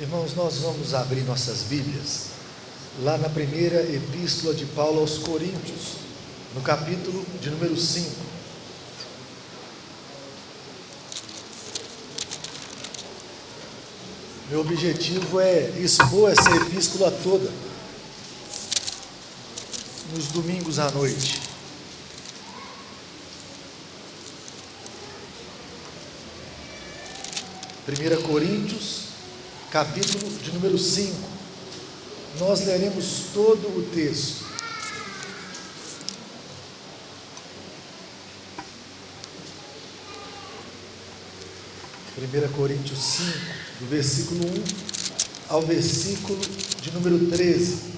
Irmãos, nós vamos abrir nossas Bíblias lá na primeira epístola de Paulo aos Coríntios, no capítulo de número 5. Meu objetivo é expor essa epístola toda nos domingos à noite. Primeira Coríntios capítulo de número 5. Nós leremos todo o texto. Primeira Coríntios 5, do versículo 1 ao versículo de número 13.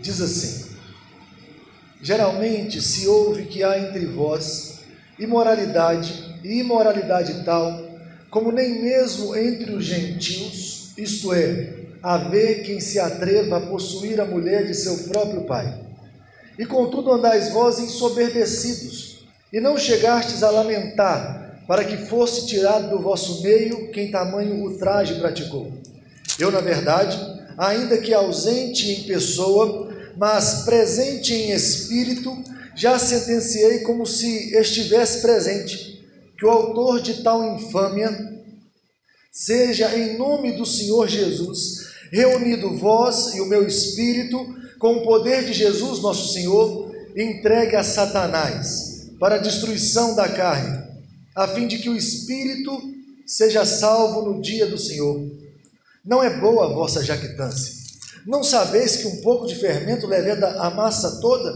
Diz assim: Geralmente se ouve que há entre vós imoralidade e imoralidade tal como nem mesmo entre os gentios, isto é, haver quem se atreva a possuir a mulher de seu próprio pai. E contudo andais vós ensoberbecidos, e não chegastes a lamentar, para que fosse tirado do vosso meio quem tamanho ultraje praticou. Eu, na verdade, ainda que ausente em pessoa, mas presente em espírito, já sentenciei como se estivesse presente que o autor de tal infâmia seja, em nome do Senhor Jesus, reunido vós e o meu espírito, com o poder de Jesus, nosso Senhor, entregue a Satanás para a destruição da carne, a fim de que o espírito seja salvo no dia do Senhor. Não é boa a vossa jactância. Não sabeis que um pouco de fermento leveda a massa toda?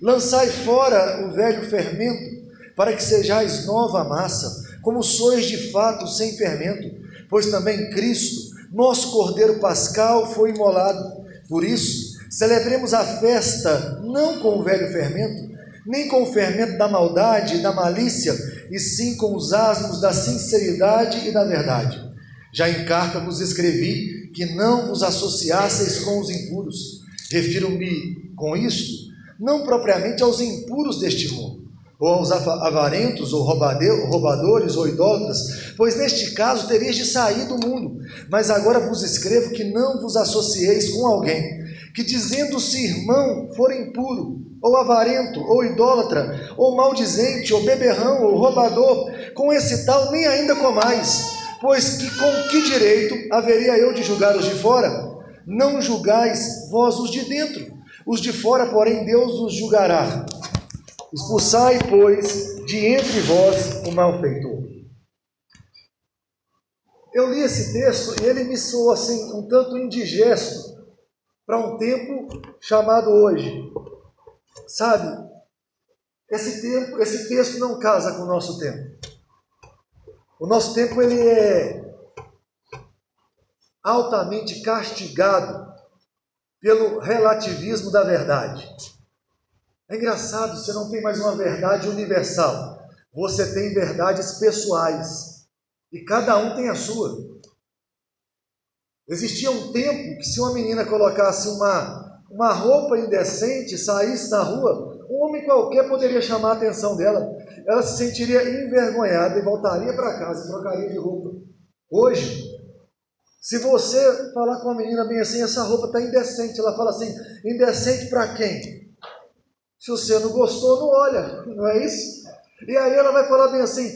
Lançai fora o velho fermento para que sejais nova massa, como sois de fato sem fermento, pois também Cristo, nosso Cordeiro Pascal, foi imolado. Por isso, celebremos a festa não com o velho fermento, nem com o fermento da maldade e da malícia, e sim com os asmos da sinceridade e da verdade. Já em carta vos escrevi que não vos associasseis com os impuros. Refiro-me com isto, não propriamente aos impuros deste mundo ou aos avarentos, ou roubadores, ou idólatras, pois neste caso terias de sair do mundo. Mas agora vos escrevo que não vos associeis com alguém que, dizendo-se irmão, for impuro, ou avarento, ou idólatra, ou maldizente, ou beberrão, ou roubador, com esse tal nem ainda comais, pois que com que direito haveria eu de julgar os de fora? Não julgais vós os de dentro, os de fora, porém, Deus os julgará. Expulsai, pois, de entre vós o malfeitor. Eu li esse texto e ele me soou assim, um tanto indigesto para um tempo chamado hoje. Sabe, esse tempo, esse texto não casa com o nosso tempo. O nosso tempo ele é altamente castigado pelo relativismo da verdade. É engraçado, você não tem mais uma verdade universal. Você tem verdades pessoais. E cada um tem a sua. Existia um tempo que se uma menina colocasse uma, uma roupa indecente, saísse na rua, um homem qualquer poderia chamar a atenção dela. Ela se sentiria envergonhada e voltaria para casa e trocaria de roupa. Hoje, se você falar com uma menina bem assim, essa roupa está indecente, ela fala assim, indecente para quem? Se você não gostou, não olha, não é isso? E aí ela vai falar bem assim: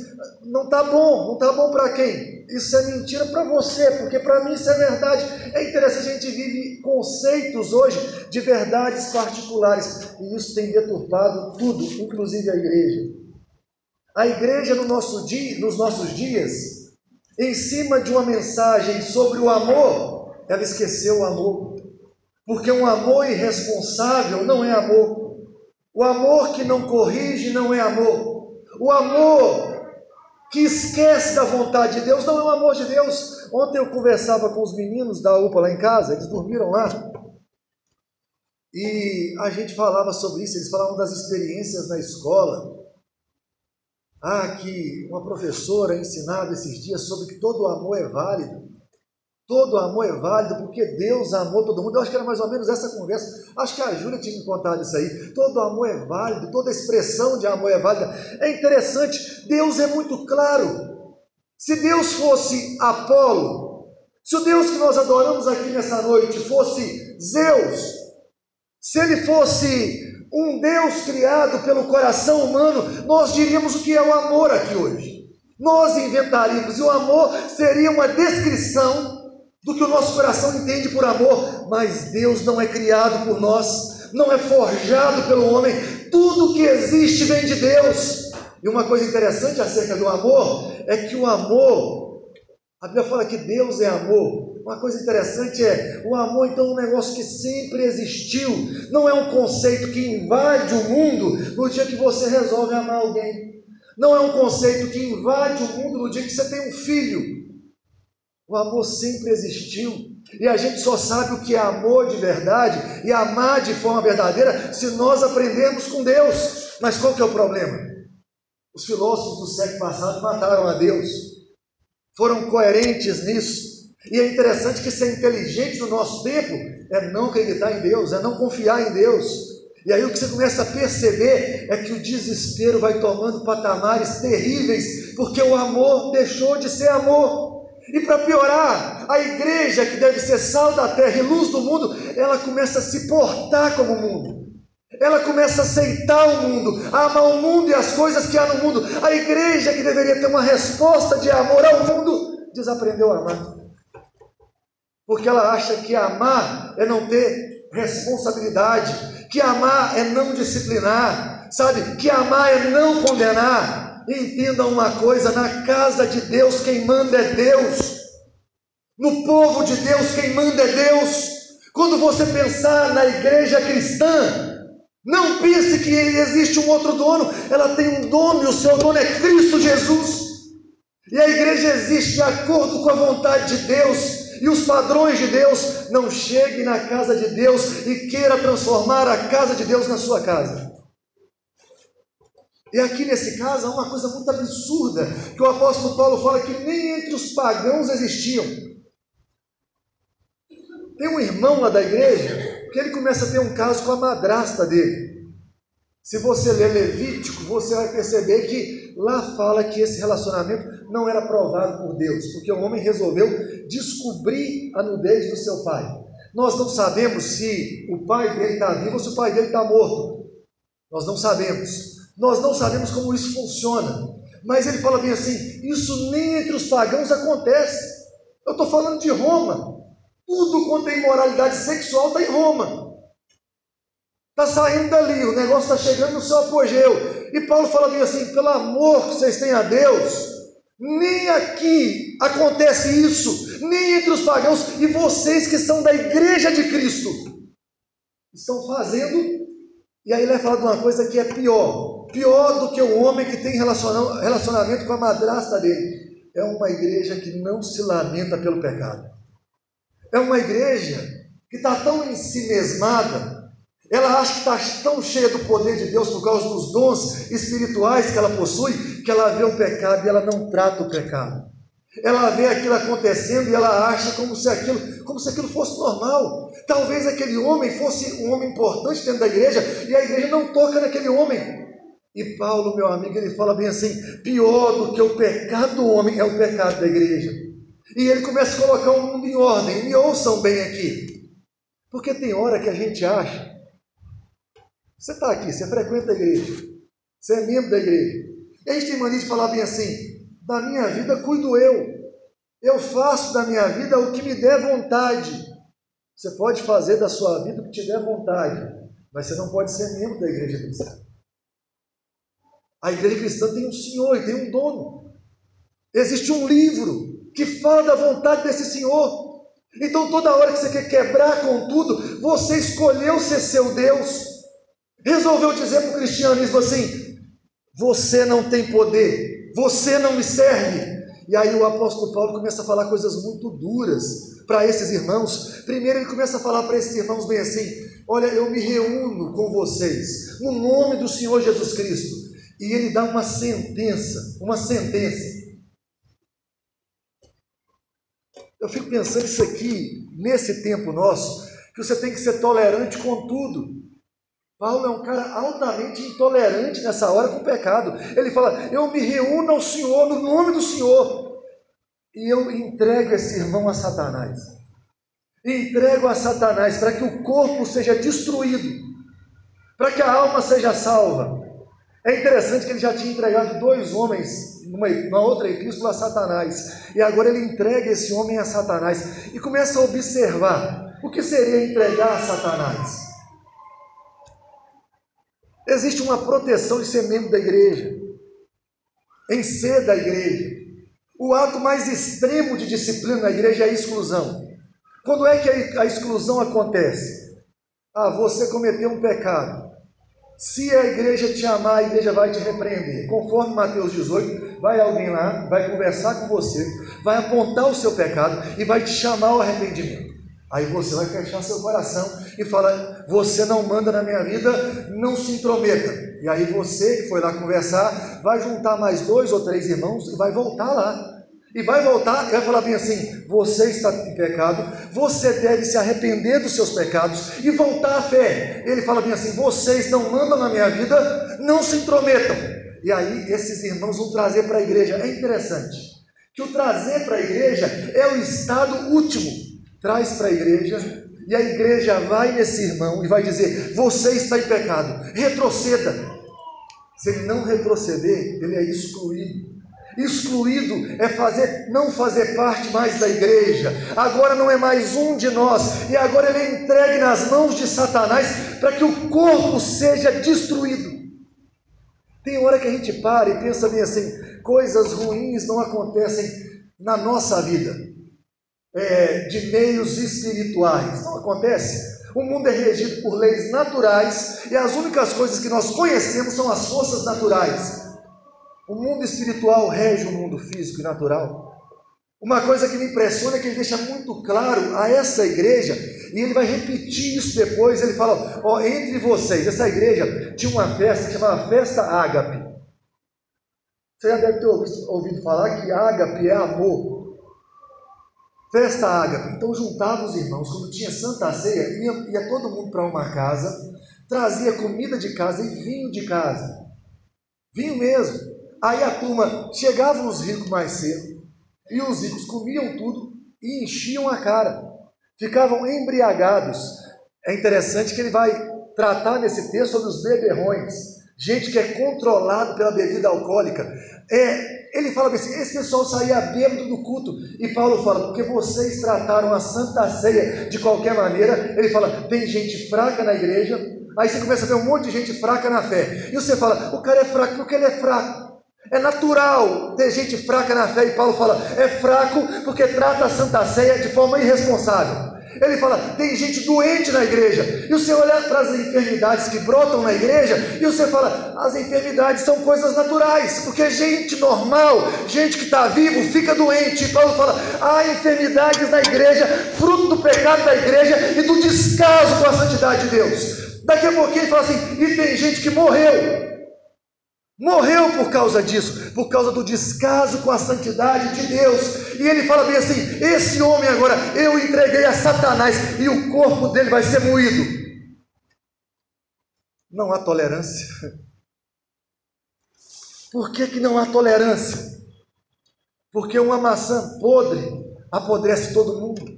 não tá bom, não tá bom para quem? Isso é mentira para você, porque para mim isso é verdade. É interessante, a gente vive conceitos hoje de verdades particulares, e isso tem deturpado tudo, inclusive a igreja. A igreja no nosso dia, nos nossos dias, em cima de uma mensagem sobre o amor, ela esqueceu o amor. Porque um amor irresponsável não é amor. O amor que não corrige não é amor. O amor que esquece da vontade de Deus não é o amor de Deus. Ontem eu conversava com os meninos da UPA lá em casa, eles dormiram lá. E a gente falava sobre isso, eles falavam das experiências na escola. Ah, que uma professora ensinava esses dias sobre que todo amor é válido. Todo amor é válido porque Deus amou todo mundo. Eu acho que era mais ou menos essa conversa. Acho que a Júlia tinha me contado isso aí. Todo amor é válido, toda expressão de amor é válida. É interessante, Deus é muito claro. Se Deus fosse Apolo, se o Deus que nós adoramos aqui nessa noite fosse Zeus, se ele fosse um Deus criado pelo coração humano, nós diríamos o que é o amor aqui hoje. Nós inventaríamos, e o amor seria uma descrição do que o nosso coração entende por amor, mas Deus não é criado por nós, não é forjado pelo homem, tudo que existe vem de Deus. E uma coisa interessante acerca do amor é que o amor, a Bíblia fala que Deus é amor. Uma coisa interessante é, o amor então é um negócio que sempre existiu, não é um conceito que invade o mundo no dia que você resolve amar alguém. Não é um conceito que invade o mundo no dia que você tem um filho. O amor sempre existiu. E a gente só sabe o que é amor de verdade e amar de forma verdadeira se nós aprendermos com Deus. Mas qual que é o problema? Os filósofos do século passado mataram a Deus. Foram coerentes nisso. E é interessante que ser inteligente no nosso tempo é não acreditar em Deus, é não confiar em Deus. E aí o que você começa a perceber é que o desespero vai tomando patamares terríveis, porque o amor deixou de ser amor. E para piorar, a igreja que deve ser sal da terra e luz do mundo, ela começa a se portar como o mundo. Ela começa a aceitar o mundo, a amar o mundo e as coisas que há no mundo. A igreja que deveria ter uma resposta de amor ao mundo, desaprendeu a amar. Porque ela acha que amar é não ter responsabilidade, que amar é não disciplinar, sabe? Que amar é não condenar. Entenda uma coisa: na casa de Deus, quem manda é Deus, no povo de Deus, quem manda é Deus. Quando você pensar na igreja cristã, não pense que existe um outro dono, ela tem um dono e o seu dono é Cristo Jesus. E a igreja existe de acordo com a vontade de Deus, e os padrões de Deus, não chegue na casa de Deus e queira transformar a casa de Deus na sua casa. E aqui nesse caso há uma coisa muito absurda, que o apóstolo Paulo fala que nem entre os pagãos existiam. Tem um irmão lá da igreja que ele começa a ter um caso com a madrasta dele. Se você ler Levítico, você vai perceber que lá fala que esse relacionamento não era aprovado por Deus, porque o homem resolveu descobrir a nudez do seu pai. Nós não sabemos se o pai dele está vivo ou se o pai dele está morto. Nós não sabemos. Nós não sabemos como isso funciona. Mas ele fala bem assim: isso nem entre os pagãos acontece. Eu estou falando de Roma. Tudo quanto é imoralidade sexual está em Roma. Está saindo dali, o negócio está chegando no seu apogeu. E Paulo fala bem assim: pelo amor que vocês têm a Deus, nem aqui acontece isso, nem entre os pagãos, e vocês que são da igreja de Cristo estão fazendo, e aí ele vai falar de uma coisa que é pior, pior do que o homem que tem relacionamento com a madrasta dele. É uma igreja que não se lamenta pelo pecado. É uma igreja que está tão em si mesmada ela acha que está tão cheia do poder de Deus por causa dos dons espirituais que ela possui, que ela vê o pecado e ela não trata o pecado. Ela vê aquilo acontecendo e ela acha como se aquilo, como se aquilo fosse normal. Talvez aquele homem fosse um homem importante dentro da igreja e a igreja não toca naquele homem. E Paulo, meu amigo, ele fala bem assim: pior do que o pecado do homem é o pecado da igreja. E ele começa a colocar o mundo em ordem. Me ouçam bem aqui. Porque tem hora que a gente acha você está aqui, você frequenta a igreja, você é membro da igreja. E a gente tem mania de falar bem assim: da minha vida cuido eu. Eu faço da minha vida o que me der vontade. Você pode fazer da sua vida o que te der vontade, mas você não pode ser membro da igreja cristã. A igreja cristã tem um senhor e tem um dono. Existe um livro que fala da vontade desse senhor. Então, toda hora que você quer quebrar com tudo, você escolheu ser seu Deus resolveu dizer para o cristianismo assim: você não tem poder, você não me serve. E aí o apóstolo Paulo começa a falar coisas muito duras para esses irmãos. Primeiro ele começa a falar para esses irmãos bem assim: olha, eu me reúno com vocês no nome do Senhor Jesus Cristo. E ele dá uma sentença, uma sentença. Eu fico pensando isso aqui, nesse tempo nosso, que você tem que ser tolerante com tudo. Paulo é um cara altamente intolerante nessa hora com o pecado. Ele fala: Eu me reúno ao Senhor, no nome do Senhor. e eu entrego esse irmão a Satanás. Entrego a Satanás para que o corpo seja destruído, para que a alma seja salva. É interessante que ele já tinha entregado dois homens numa, outra epístola a Satanás, e agora ele entrega esse homem a Satanás e começa a observar o que seria entregar a Satanás. Existe uma proteção de ser membro da igreja, em ser da igreja. O ato mais extremo de disciplina na igreja é a exclusão. Quando é que a exclusão acontece? Ah, você cometeu um pecado. Se a igreja te amar, a igreja vai te repreender. Conforme Mateus 18, vai alguém lá, vai conversar com você, vai apontar o seu pecado e vai te chamar ao arrependimento. Aí você vai fechar seu coração e falar: Você não manda na minha vida, não se intrometa. E aí você que foi lá conversar, vai juntar mais dois ou três irmãos e vai voltar lá. E vai voltar e vai falar bem assim: Você está em pecado, você deve se arrepender dos seus pecados e voltar à fé. Ele fala bem assim: Vocês não mandam na minha vida, não se intrometam. E aí esses irmãos vão trazer para a igreja. É interessante que o trazer para a igreja é o estado último traz para a igreja, e a igreja vai nesse irmão e vai dizer: Você está em pecado, retroceda. Se ele não retroceder, ele é excluído. Excluído é fazer, não fazer parte mais da igreja. Agora não é mais um de nós, e agora ele é entregue nas mãos de Satanás para que o corpo seja destruído. Tem hora que a gente para e pensa bem assim: coisas ruins não acontecem na nossa vida é, de meios espirituais. Não acontece. O mundo é regido por leis naturais e as únicas coisas que nós conhecemos são as forças naturais. O mundo espiritual rege o mundo físico e natural. Uma coisa que me impressiona é que ele deixa muito claro a essa igreja, e ele vai repetir isso depois. Ele fala: ó, entre vocês, essa igreja tinha uma festa que chamava Festa Ágape. Você já deve ter ouvido, ouvido falar que ágape é amor. Festa ágape. Então juntava os irmãos, quando tinha santa ceia, ia, ia todo mundo para uma casa, trazia comida de casa e vinho de casa. Vinho mesmo. Aí a turma, chegavam os ricos mais cedo, e os ricos comiam tudo e enchiam a cara. Ficavam embriagados. É interessante que ele vai tratar nesse texto sobre os beberrões, gente que é controlado pela bebida alcoólica. É, ele fala assim: esse pessoal saía bêbado do culto. E Paulo fala: porque vocês trataram a santa ceia de qualquer maneira. Ele fala: tem gente fraca na igreja. Aí você começa a ver um monte de gente fraca na fé. E você fala: o cara é fraco porque ele é fraco. É natural ter gente fraca na fé. E Paulo fala: é fraco porque trata a santa ceia de forma irresponsável. Ele fala: tem gente doente na igreja. E você olha para as enfermidades que brotam na igreja e você fala: as enfermidades são coisas naturais, porque gente normal, gente que está vivo, fica doente. E Paulo fala: há enfermidades na igreja, fruto do pecado da igreja e do descaso com a santidade de Deus. Daqui a pouquinho ele fala assim: e tem gente que morreu. Morreu por causa disso, por causa do descaso com a santidade de Deus. E ele fala bem assim: esse homem agora eu entreguei a Satanás e o corpo dele vai ser moído. Não há tolerância. Por que, que não há tolerância? Porque uma maçã podre apodrece todo mundo.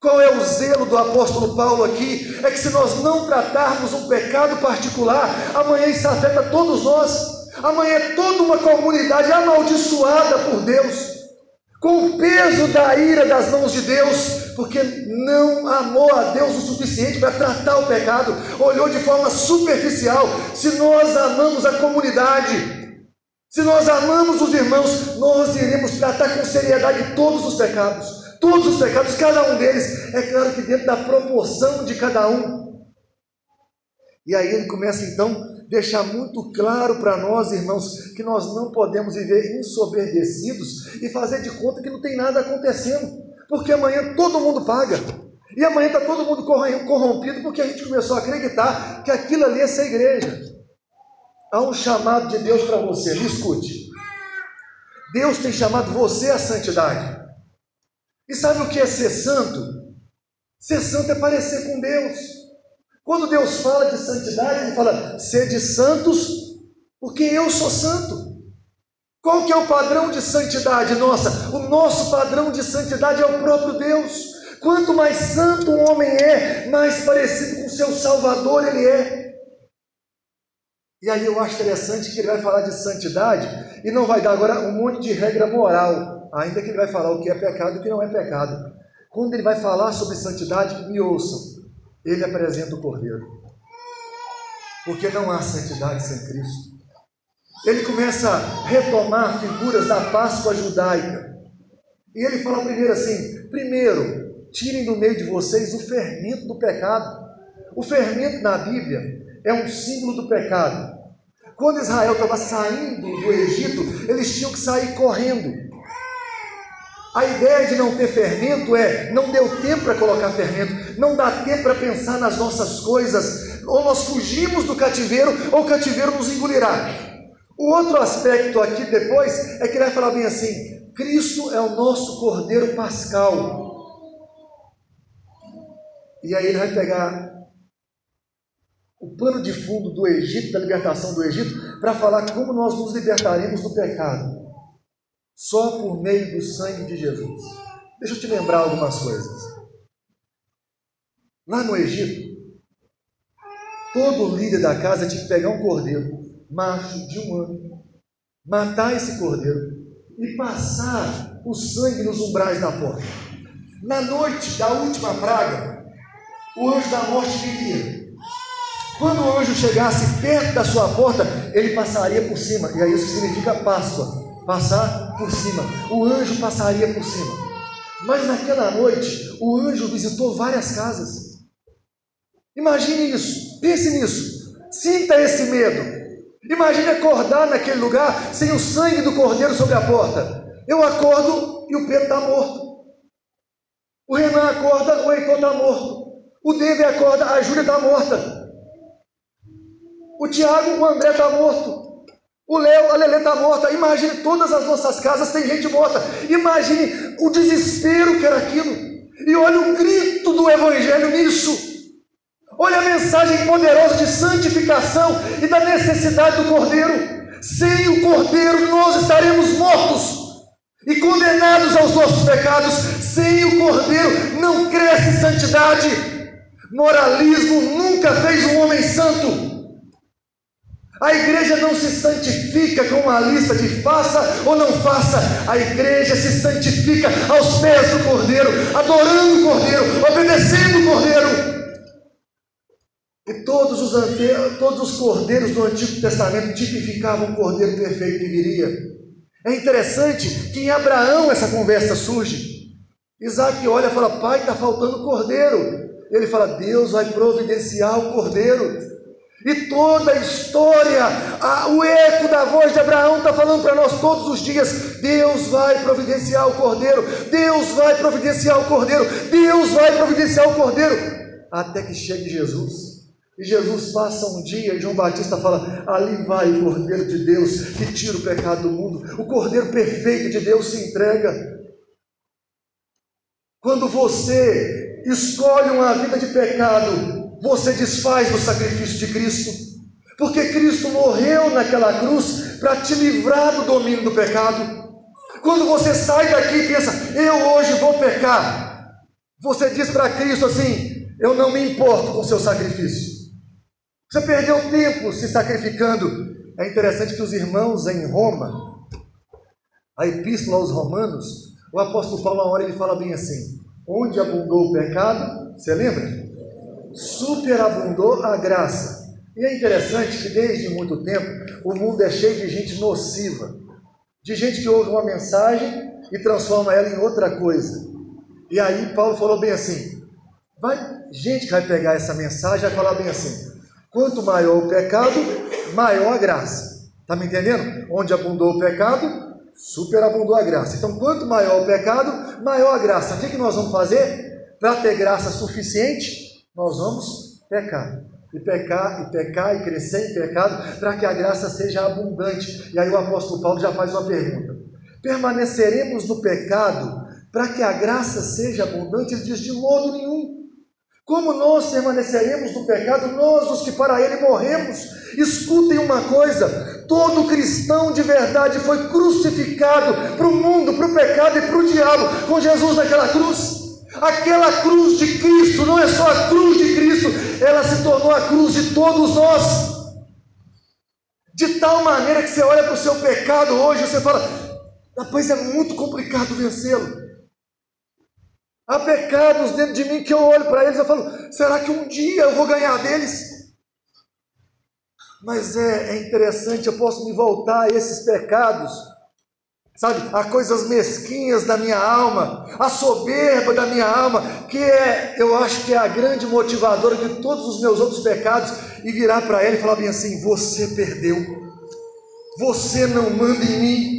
Qual é o zelo do apóstolo Paulo aqui? É que se nós não tratarmos um pecado particular, amanhã isso afeta todos nós. Amanhã é toda uma comunidade amaldiçoada por Deus, com o peso da ira das mãos de Deus, porque não amou a Deus o suficiente para tratar o pecado, olhou de forma superficial. Se nós amamos a comunidade, se nós amamos os irmãos, nós iremos tratar com seriedade todos os pecados todos os pecados, cada um deles, é claro que dentro da proporção de cada um. E aí ele começa então a deixar muito claro para nós, irmãos, que nós não podemos viver ensoberbecidos e fazer de conta que não tem nada acontecendo, porque amanhã todo mundo paga. E amanhã está todo mundo corrompido porque a gente começou a acreditar que aquilo ali é ser igreja. Há um chamado de Deus para você, me escute. Deus tem chamado você à santidade. E sabe o que é ser santo? Ser santo é parecer com Deus. Quando Deus fala de santidade, Ele fala: sede santos, porque eu sou santo. Qual que é o padrão de santidade nossa? O nosso padrão de santidade é o próprio Deus. Quanto mais santo um homem é, mais parecido com seu Salvador ele é. E aí eu acho interessante que ele vai falar de santidade e não vai dar agora um monte de regra moral, ainda que ele vai falar o que é pecado e o que não é pecado. Quando ele vai falar sobre santidade, me ouçam, ele apresenta o Cordeiro. Porque não há santidade sem Cristo. Ele começa a retomar figuras da Páscoa judaica. E ele fala primeiro assim: primeiro, tirem do meio de vocês o fermento do pecado. O fermento na Bíblia é um símbolo do pecado. Quando Israel estava saindo do Egito, eles tinham que sair correndo. A ideia de não ter fermento é não deu tempo para colocar fermento, não dá tempo para pensar nas nossas coisas, ou nós fugimos do cativeiro, ou o cativeiro nos engolirá. O outro aspecto aqui depois é que ele vai falar bem assim: Cristo é o nosso Cordeiro Pascal. E aí ele vai pegar o pano de fundo do Egito, da libertação do Egito, para falar como nós nos libertaremos do pecado. Só por meio do sangue de Jesus. Deixa eu te lembrar algumas coisas. Lá no Egito, todo líder da casa tinha que pegar um cordeiro macho de um ano, matar esse cordeiro e passar o sangue nos umbrais da porta. Na noite da última praga, o anjo da morte viria. Quando o anjo chegasse perto da sua porta, ele passaria por cima, e aí isso significa Páscoa passar por cima. O anjo passaria por cima. Mas naquela noite, o anjo visitou várias casas. Imagine isso, pense nisso, sinta esse medo. Imagine acordar naquele lugar sem o sangue do cordeiro sobre a porta. Eu acordo e o Pedro está morto. O Renan acorda, o Heitor está morto. O David acorda, a Júlia está morta. O Tiago, o André está morto. O Léo, a Lelê está morta. Imagine todas as nossas casas tem gente morta. Imagine o desespero que era aquilo. E olha o grito do Evangelho nisso. Olha a mensagem poderosa de santificação e da necessidade do Cordeiro. Sem o Cordeiro nós estaremos mortos e condenados aos nossos pecados. Sem o Cordeiro não cresce santidade. Moralismo nunca fez um homem santo. A igreja não se santifica com uma lista de faça ou não faça. A igreja se santifica aos pés do Cordeiro, adorando o Cordeiro, obedecendo o Cordeiro. E todos os, todos os cordeiros do Antigo Testamento tipificavam o cordeiro perfeito que viria. É interessante que em Abraão essa conversa surge. Isaac olha e fala: Pai, está faltando cordeiro. Ele fala: Deus vai providenciar o cordeiro. E toda a história, a, o eco da voz de Abraão está falando para nós todos os dias: Deus vai providenciar o cordeiro, Deus vai providenciar o cordeiro, Deus vai providenciar o cordeiro, até que chegue Jesus. E Jesus passa um dia e João Batista fala: Ali vai o Cordeiro de Deus que tira o pecado do mundo. O Cordeiro perfeito de Deus se entrega. Quando você escolhe uma vida de pecado, você desfaz do sacrifício de Cristo. Porque Cristo morreu naquela cruz para te livrar do domínio do pecado. Quando você sai daqui e pensa, eu hoje vou pecar, você diz para Cristo assim: Eu não me importo com o seu sacrifício. Você perdeu tempo se sacrificando. É interessante que os irmãos em Roma, a epístola aos Romanos, o apóstolo Paulo, uma hora ele fala bem assim: onde abundou o pecado, você lembra? Superabundou a graça. E é interessante que desde muito tempo o mundo é cheio de gente nociva, de gente que ouve uma mensagem e transforma ela em outra coisa. E aí Paulo falou bem assim: vai, gente que vai pegar essa mensagem vai falar bem assim: Quanto maior o pecado, maior a graça. Está me entendendo? Onde abundou o pecado, superabundou a graça. Então, quanto maior o pecado, maior a graça. O que, que nós vamos fazer? Para ter graça suficiente, nós vamos pecar. E pecar, e pecar, e crescer em pecado, para que a graça seja abundante. E aí o apóstolo Paulo já faz uma pergunta: permaneceremos no pecado para que a graça seja abundante? Ele diz: de modo nenhum. Como nós permaneceremos no pecado, nós os que para ele morremos? Escutem uma coisa: Todo cristão de verdade foi crucificado para o mundo, para o pecado e para o diabo, com Jesus naquela cruz. Aquela cruz de Cristo não é só a cruz de Cristo, ela se tornou a cruz de todos nós. De tal maneira que você olha para o seu pecado hoje você fala: rapaz, é muito complicado vencê-lo. Há pecados dentro de mim que eu olho para eles e falo: será que um dia eu vou ganhar deles? Mas é, é interessante, eu posso me voltar a esses pecados, sabe, a coisas mesquinhas da minha alma, a soberba da minha alma, que é, eu acho que é a grande motivadora de todos os meus outros pecados, e virar para ele e falar bem assim: você perdeu, você não manda em mim,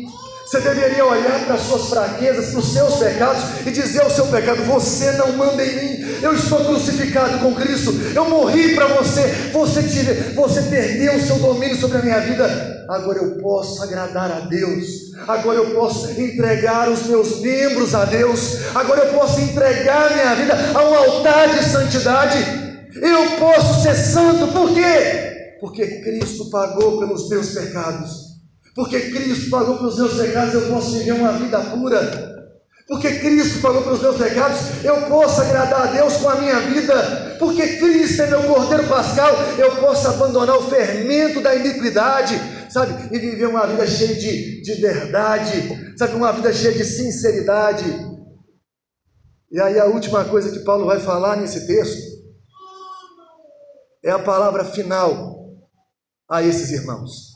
você deveria olhar para as suas fraquezas, para os seus pecados e dizer ao seu pecado: Você não manda em mim, eu estou crucificado com Cristo, eu morri para você, você, tive, você perdeu o seu domínio sobre a minha vida. Agora eu posso agradar a Deus, agora eu posso entregar os meus membros a Deus, agora eu posso entregar minha vida a um altar de santidade. Eu posso ser santo, por quê? Porque Cristo pagou pelos meus pecados. Porque Cristo pagou pelos meus pecados, eu posso viver uma vida pura. Porque Cristo pagou pelos meus pecados, eu posso agradar a Deus com a minha vida. Porque Cristo é meu cordeiro pascal, eu posso abandonar o fermento da iniquidade, sabe? E viver uma vida cheia de, de verdade, sabe? Uma vida cheia de sinceridade. E aí a última coisa que Paulo vai falar nesse texto é a palavra final a esses irmãos.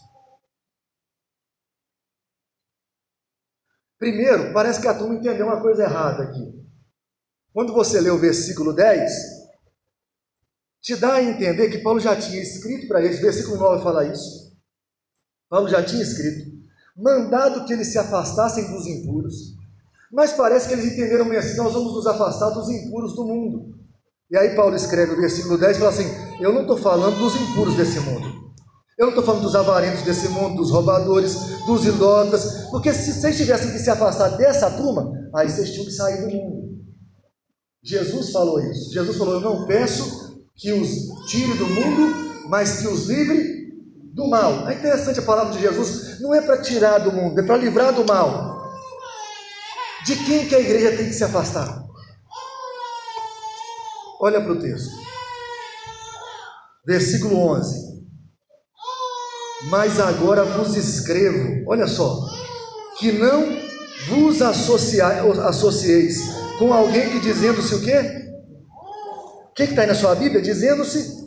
Primeiro, parece que a turma entendeu uma coisa errada aqui. Quando você lê o versículo 10, te dá a entender que Paulo já tinha escrito para eles, versículo 9 fala isso. Paulo já tinha escrito, mandado que eles se afastassem dos impuros. Mas parece que eles entenderam meio assim: nós vamos nos afastar dos impuros do mundo. E aí Paulo escreve o versículo 10 e fala assim: Eu não estou falando dos impuros desse mundo. Eu não estou falando dos avarentos desse mundo, dos roubadores, dos idólatras, porque se vocês tivessem que se afastar dessa turma, aí vocês tinham que sair do mundo. Jesus falou isso. Jesus falou: Eu não peço que os tire do mundo, mas que os livre do mal. É interessante a palavra de Jesus, não é para tirar do mundo, é para livrar do mal. De quem que a igreja tem que se afastar? Olha para o texto. Versículo 11 mas agora vos escrevo, olha só, que não vos associeis com alguém que dizendo-se o quê? O que está aí na sua Bíblia? Dizendo-se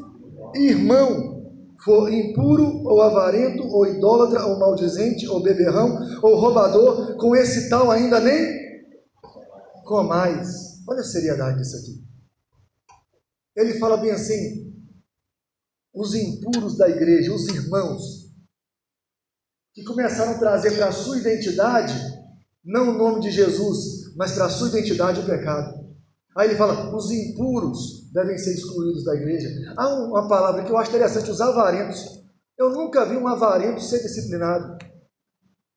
irmão, for impuro, ou avarento, ou idólatra, ou maldizente, ou beberrão, ou roubador, com esse tal ainda nem comais. Olha a seriedade disso aqui. Ele fala bem assim: os impuros da igreja, os irmãos, que começaram a trazer para a sua identidade, não o nome de Jesus, mas para a sua identidade o pecado. Aí ele fala: os impuros devem ser excluídos da igreja. Há uma palavra que eu acho interessante: os avarentos. Eu nunca vi um avarento ser disciplinado.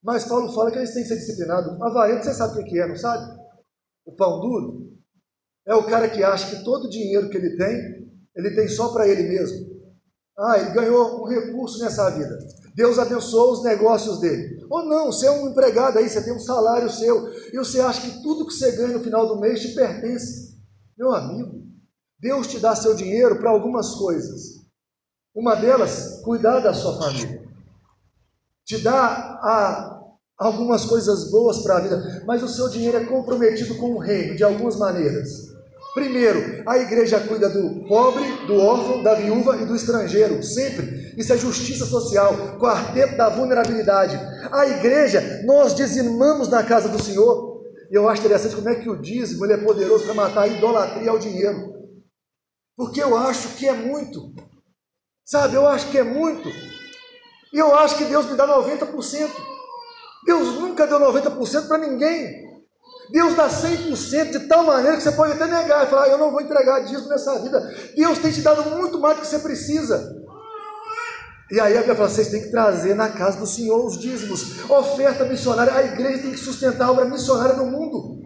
Mas Paulo fala que eles têm que ser disciplinados. Avarento, você sabe o que é, não sabe? O pão duro é o cara que acha que todo o dinheiro que ele tem, ele tem só para ele mesmo. Ah, ele ganhou um recurso nessa vida. Deus abençoou os negócios dele. Ou não, você é um empregado aí, você tem um salário seu, e você acha que tudo que você ganha no final do mês te pertence. Meu amigo, Deus te dá seu dinheiro para algumas coisas. Uma delas, cuidar da sua família. Te dá a, algumas coisas boas para a vida, mas o seu dinheiro é comprometido com o reino, de algumas maneiras. Primeiro, a igreja cuida do pobre, do órfão, da viúva e do estrangeiro, sempre. Isso é justiça social, quarteto da vulnerabilidade. A igreja, nós dizimamos na casa do Senhor. E eu acho interessante como é que o dízimo ele é poderoso para matar a idolatria ao dinheiro. Porque eu acho que é muito. Sabe, eu acho que é muito. E eu acho que Deus me dá 90%. Deus nunca deu 90% para ninguém. Deus dá 100% de tal maneira que você pode até negar e falar: Eu não vou entregar dízimo nessa vida. Deus tem te dado muito mais do que você precisa. E aí a Bíblia fala: vocês têm que trazer na casa do Senhor os dízimos, oferta missionária. A igreja tem que sustentar a obra missionária no mundo.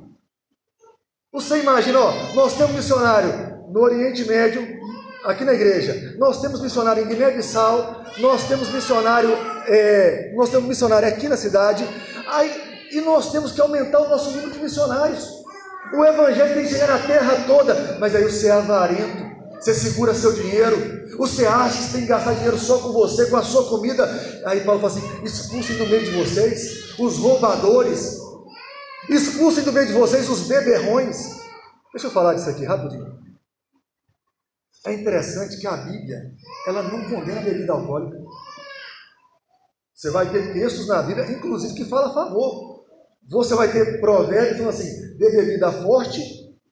Você imagina, ó, nós temos missionário no Oriente Médio, aqui na igreja, nós temos missionário em Guiné-Bissau, nós temos missionário, é, nós temos missionário aqui na cidade, aí, e nós temos que aumentar o nosso número de missionários. O evangelho tem que chegar na terra toda, mas aí você é avarento, você segura seu dinheiro, você acha que tem que gastar dinheiro só com você, com a sua comida. Aí Paulo fala assim: expulsem do meio de vocês os roubadores, expulsem do meio de vocês os beberrões. Deixa eu falar disso aqui rapidinho. É interessante que a Bíblia, ela não condena a bebida alcoólica. Você vai ter textos na Bíblia, inclusive, que fala a favor. Você vai ter provérbios falando assim: dê bebida forte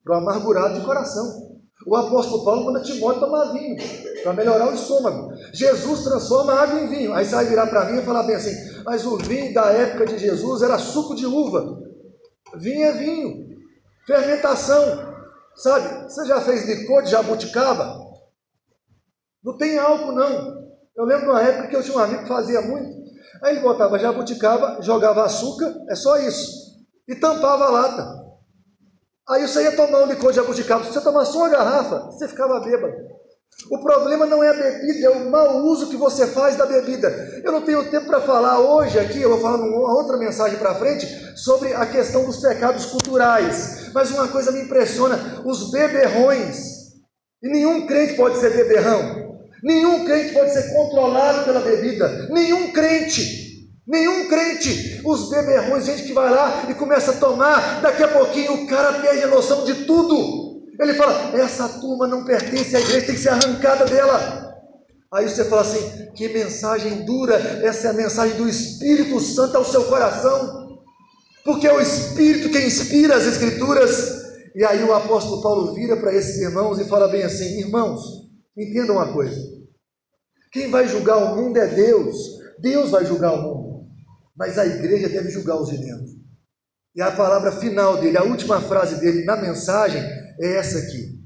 para o amargurado de coração. O apóstolo Paulo manda Timóteo tomar vinho, para melhorar o estômago. Jesus transforma água em vinho. Aí você vai virar para mim e falar bem assim: mas o vinho da época de Jesus era suco de uva. Vinho é vinho, fermentação. Sabe, você já fez licor de jabuticaba? Não tem álcool, não. Eu lembro de uma época que eu tinha um amigo que fazia muito. Aí ele botava jabuticaba, jogava açúcar, é só isso. E tampava a lata. Aí você ia tomar um licor de jabuticaba. Se você tomasse uma garrafa, você ficava bêbado. O problema não é a bebida, é o mau uso que você faz da bebida. Eu não tenho tempo para falar hoje aqui, eu vou falar numa outra mensagem para frente, sobre a questão dos pecados culturais. Mas uma coisa me impressiona: os beberrões. E nenhum crente pode ser beberrão. Nenhum crente pode ser controlado pela bebida. Nenhum crente. Nenhum crente, os beberrões, gente que vai lá e começa a tomar, daqui a pouquinho o cara perde a noção de tudo. Ele fala: essa turma não pertence à igreja, tem que ser arrancada dela. Aí você fala assim: que mensagem dura, essa é a mensagem do Espírito Santo ao seu coração, porque é o Espírito que inspira as Escrituras. E aí o apóstolo Paulo vira para esses irmãos e fala bem assim: irmãos, entendam uma coisa: quem vai julgar o mundo é Deus, Deus vai julgar o mundo mas a igreja deve julgar os de dentro. E a palavra final dele, a última frase dele na mensagem é essa aqui: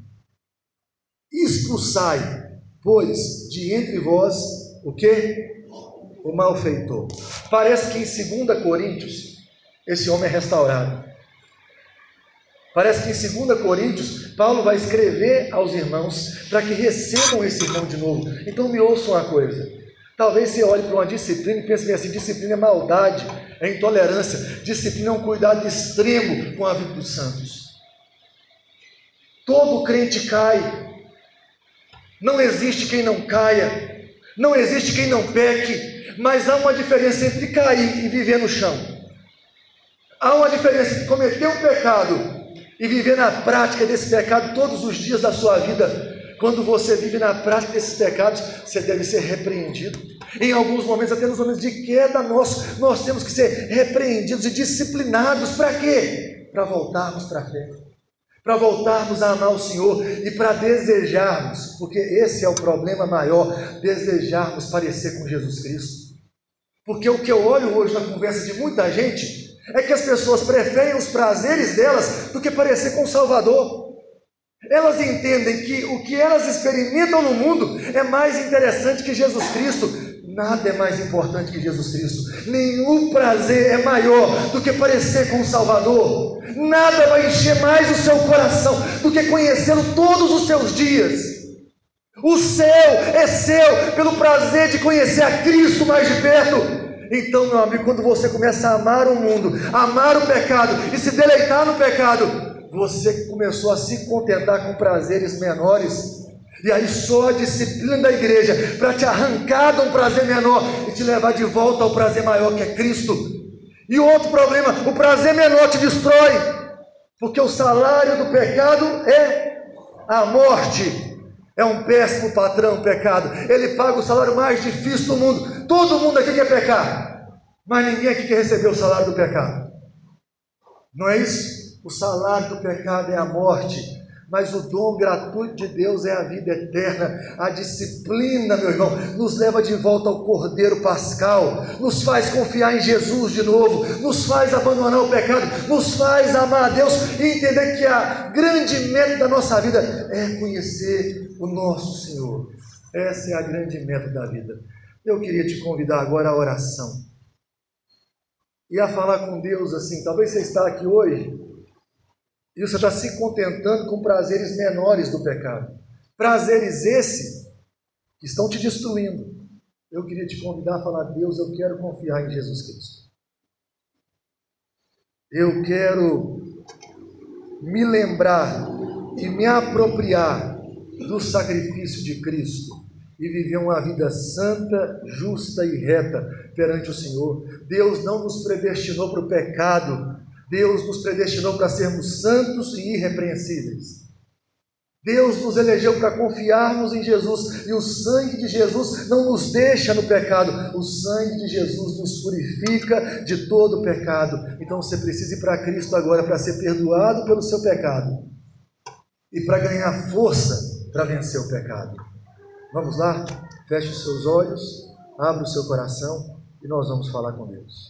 Expulsai, pois, de entre vós o que? O malfeitor. Parece que em 2 Coríntios esse homem é restaurado. Parece que em 2 Coríntios, Paulo vai escrever aos irmãos para que recebam esse irmão de novo. Então me ouçam uma coisa: Talvez você olhe para uma disciplina e pense assim: disciplina é maldade, é intolerância, disciplina é um cuidado extremo com a vida dos santos. Todo crente cai, não existe quem não caia, não existe quem não peque, mas há uma diferença entre cair e viver no chão. Há uma diferença entre cometer um pecado e viver na prática desse pecado todos os dias da sua vida quando você vive na prática desses pecados, você deve ser repreendido. Em alguns momentos, até nos momentos de queda nós, nós temos que ser repreendidos e disciplinados. Para quê? Para voltarmos para a fé. Para voltarmos a amar o Senhor e para desejarmos, porque esse é o problema maior, desejarmos parecer com Jesus Cristo. Porque o que eu olho hoje na conversa de muita gente é que as pessoas preferem os prazeres delas do que parecer com o Salvador. Elas entendem que o que elas experimentam no mundo é mais interessante que Jesus Cristo. Nada é mais importante que Jesus Cristo. Nenhum prazer é maior do que parecer com o Salvador. Nada vai encher mais o seu coração do que conhecê-lo todos os seus dias. O céu é seu pelo prazer de conhecer a Cristo mais de perto. Então, meu amigo, quando você começa a amar o mundo, amar o pecado e se deleitar no pecado, você começou a se contentar com prazeres menores. E aí só a disciplina da igreja para te arrancar de um prazer menor e te levar de volta ao prazer maior que é Cristo. E outro problema, o prazer menor te destrói, porque o salário do pecado é a morte. É um péssimo patrão o pecado. Ele paga o salário mais difícil do mundo. Todo mundo aqui quer pecar, mas ninguém aqui quer receber o salário do pecado. Não é isso? O salário do pecado é a morte, mas o dom gratuito de Deus é a vida eterna. A disciplina, meu irmão, nos leva de volta ao Cordeiro Pascal, nos faz confiar em Jesus de novo, nos faz abandonar o pecado, nos faz amar a Deus e entender que a grande meta da nossa vida é conhecer o nosso Senhor. Essa é a grande meta da vida. Eu queria te convidar agora à oração e a falar com Deus assim. Talvez você está aqui hoje e você está se contentando com prazeres menores do pecado. Prazeres esse que estão te destruindo. Eu queria te convidar a falar: Deus, eu quero confiar em Jesus Cristo. Eu quero me lembrar e me apropriar do sacrifício de Cristo e viver uma vida santa, justa e reta perante o Senhor. Deus não nos predestinou para o pecado, Deus nos predestinou para sermos santos e irrepreensíveis. Deus nos elegeu para confiarmos em Jesus e o sangue de Jesus não nos deixa no pecado, o sangue de Jesus nos purifica de todo pecado. Então você precisa ir para Cristo agora para ser perdoado pelo seu pecado e para ganhar força para vencer o pecado. Vamos lá? Feche os seus olhos, abra o seu coração e nós vamos falar com Deus.